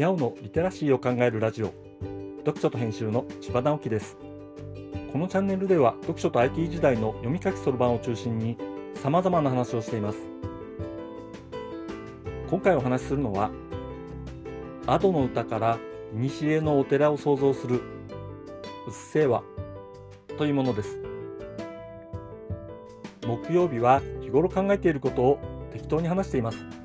にゃおのリテラシーを考えるラジオ。読書と編集の千葉直樹です。このチャンネルでは読書と IT 時代の読み書きそろばんを中心に様々な話をしています。今回お話しするのはアドの歌から西のお寺を想像するうっせぇわというものです。木曜日は日頃考えていることを適当に話しています。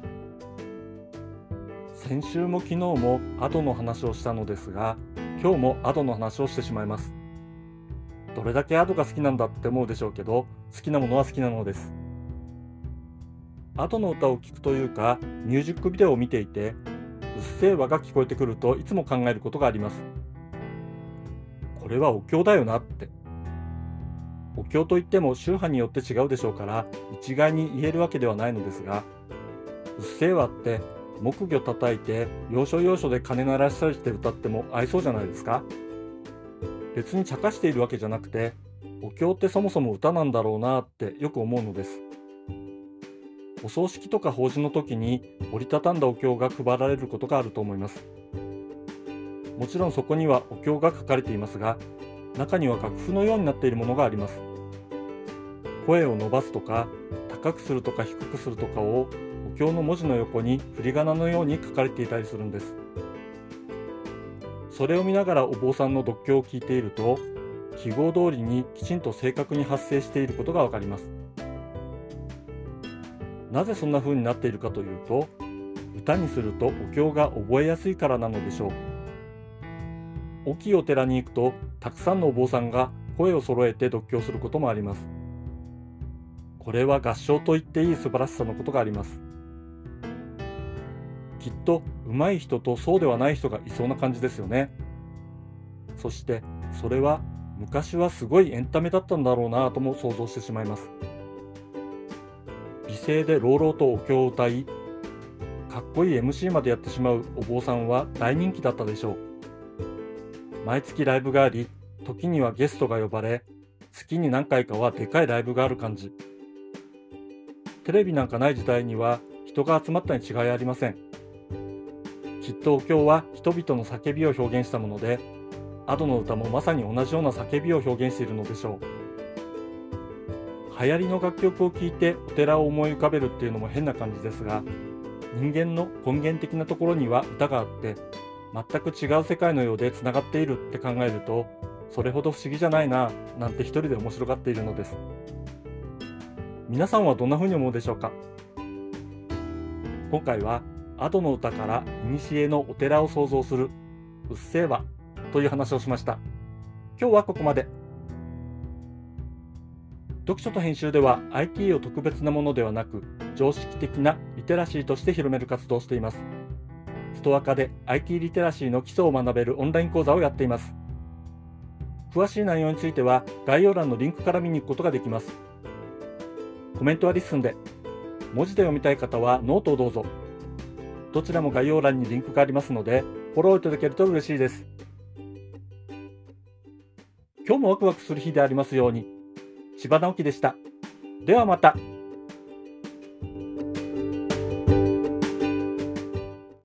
先週も昨日もアドの話をしたのですが今日もアドの話をしてしまいます。どれだけアドが好きなんだって思うでしょうけど好きなものは好きなのです。アドの歌を聴くというかミュージックビデオを見ていてうっせぇわが聞こえてくるといつも考えることがあります。これはお経だよなって。お経といっても宗派によって違うでしょうから一概に言えるわけではないのですがうっせぇわって木魚叩いて要所要所で鐘鳴らしたりして歌っても合いそうじゃないですか？別に茶化しているわけじゃなくてお経ってそもそも歌なんだろうなってよく思うのです。お葬式とか法事の時に折りたたんだお経が配られることがあると思います。もちろんそこにはお経が書かれていますが中には楽譜のようになっているものがあります。声を伸ばすとか高くするとか低くするとかをお経の文字の横に振り仮名のように書かれていたりするんです。それを見ながらお坊さんの読経を聞いていると記号通りにきちんと正確に発生していることがわかります。なぜそんな風になっているかというと歌にするとお経が覚えやすいからなのでしょう。大きいお寺に行くとたくさんのお坊さんが声を揃えて読経することもあります。これは合唱と言っていい素晴らしさのことがあります。きっと上手い人とそうではない人がいそうな感じですよね。そしてそれは昔はすごいエンタメだったんだろうなとも想像してしまいます。美声で朗々とお経を歌いかっこいい MC までやってしまうお坊さんは大人気だったでしょう。毎月ライブがあり時にはゲストが呼ばれ月に何回かはでかいライブがある感じ。テレビなんかない時代には人が集まったに違いありません。きっとお経は人々の叫びを表現したもので、アドの歌もまさに同じような叫びを表現しているのでしょう。流行りの楽曲を聴いてお寺を思い浮かべるっていうのも変な感じですが、人間の根源的なところには歌があって、全く違う世界のようで繋がっているって考えると、それほど不思議じゃないな、なんて一人で面白がっているのです。皆さんはどんな風に思うでしょうか？今回はアドの歌から古のお寺を想像するうっせぇわという話をしました。今日はここまで。読書と編集では IT を特別なものではなく常識的なリテラシーとして広める活動をしています。ストアカで IT リテラシーの基礎を学べるオンライン講座をやっています。詳しい内容については概要欄のリンクから見に行くことができます。コメントは LISTEN で、文字で読みたい方はノートをどうぞ。どちらも概要欄にリンクがありますので、フォローいただけると嬉しいです。今日もワクワクする日でありますように。千葉直樹でした。ではまた。